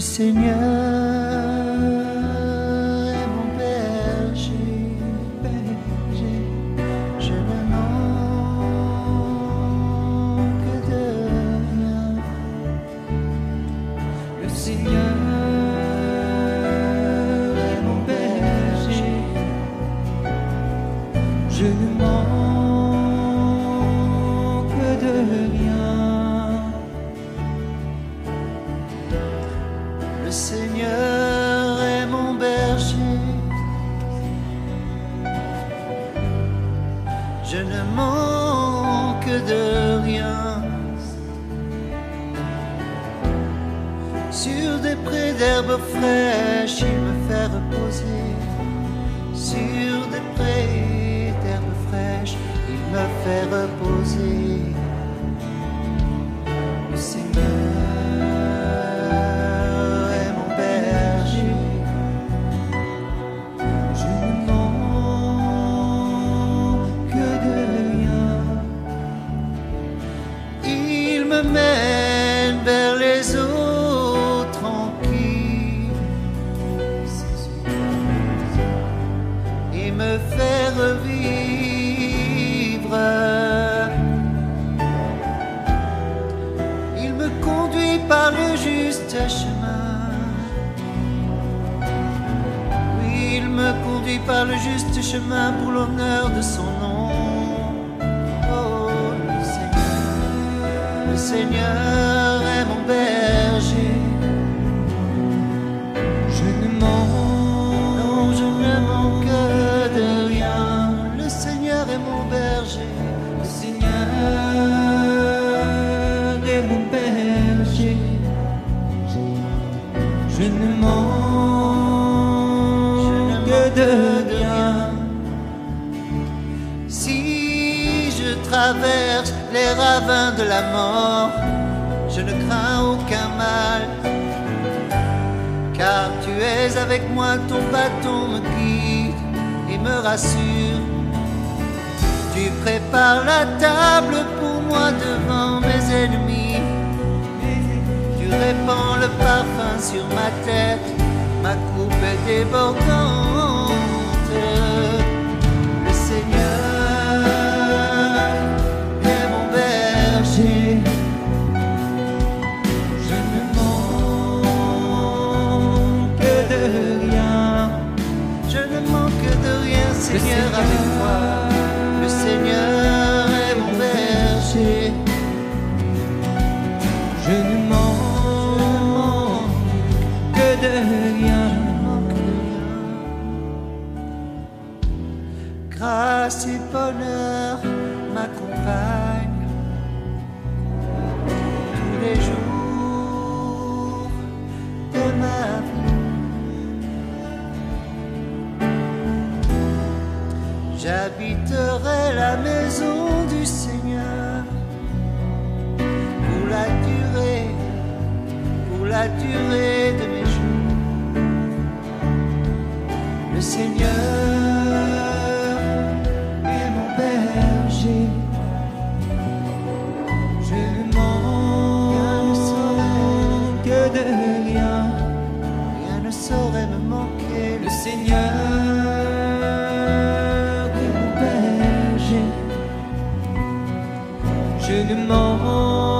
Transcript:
Seigneur Je ne manque de rien. Sur des prés d'herbes fraîches, il me fait reposer. Sur des prés d'herbes fraîches, il me fait reposer. Me fait revivre. Il me conduit par le juste chemin. Oui, il me conduit par le juste chemin pour l'honneur de son nom. Oh, le Seigneur, le Seigneur est mon berger. Je ne manque de rien. Si je traverse les ravins de la mort, je ne crains aucun mal. Car tu es avec moi, ton bâton me guide et me rassure. Tu prépares la table pour moi devant mes ennemis. Répands le parfum sur ma tête, ma coupe est débordante. Le Seigneur est mon berger. Je ne manque de rien. Je ne manque de rien, Seigneur, avec moi. Grâce bonheur m'accompagnent tous les jours de ma vie. J'habiterai la maison du Seigneur pour la durée, pour la durée de mes jours. Le Seigneur saurait me manquer. Le Seigneur est mon berger. Je ne rien.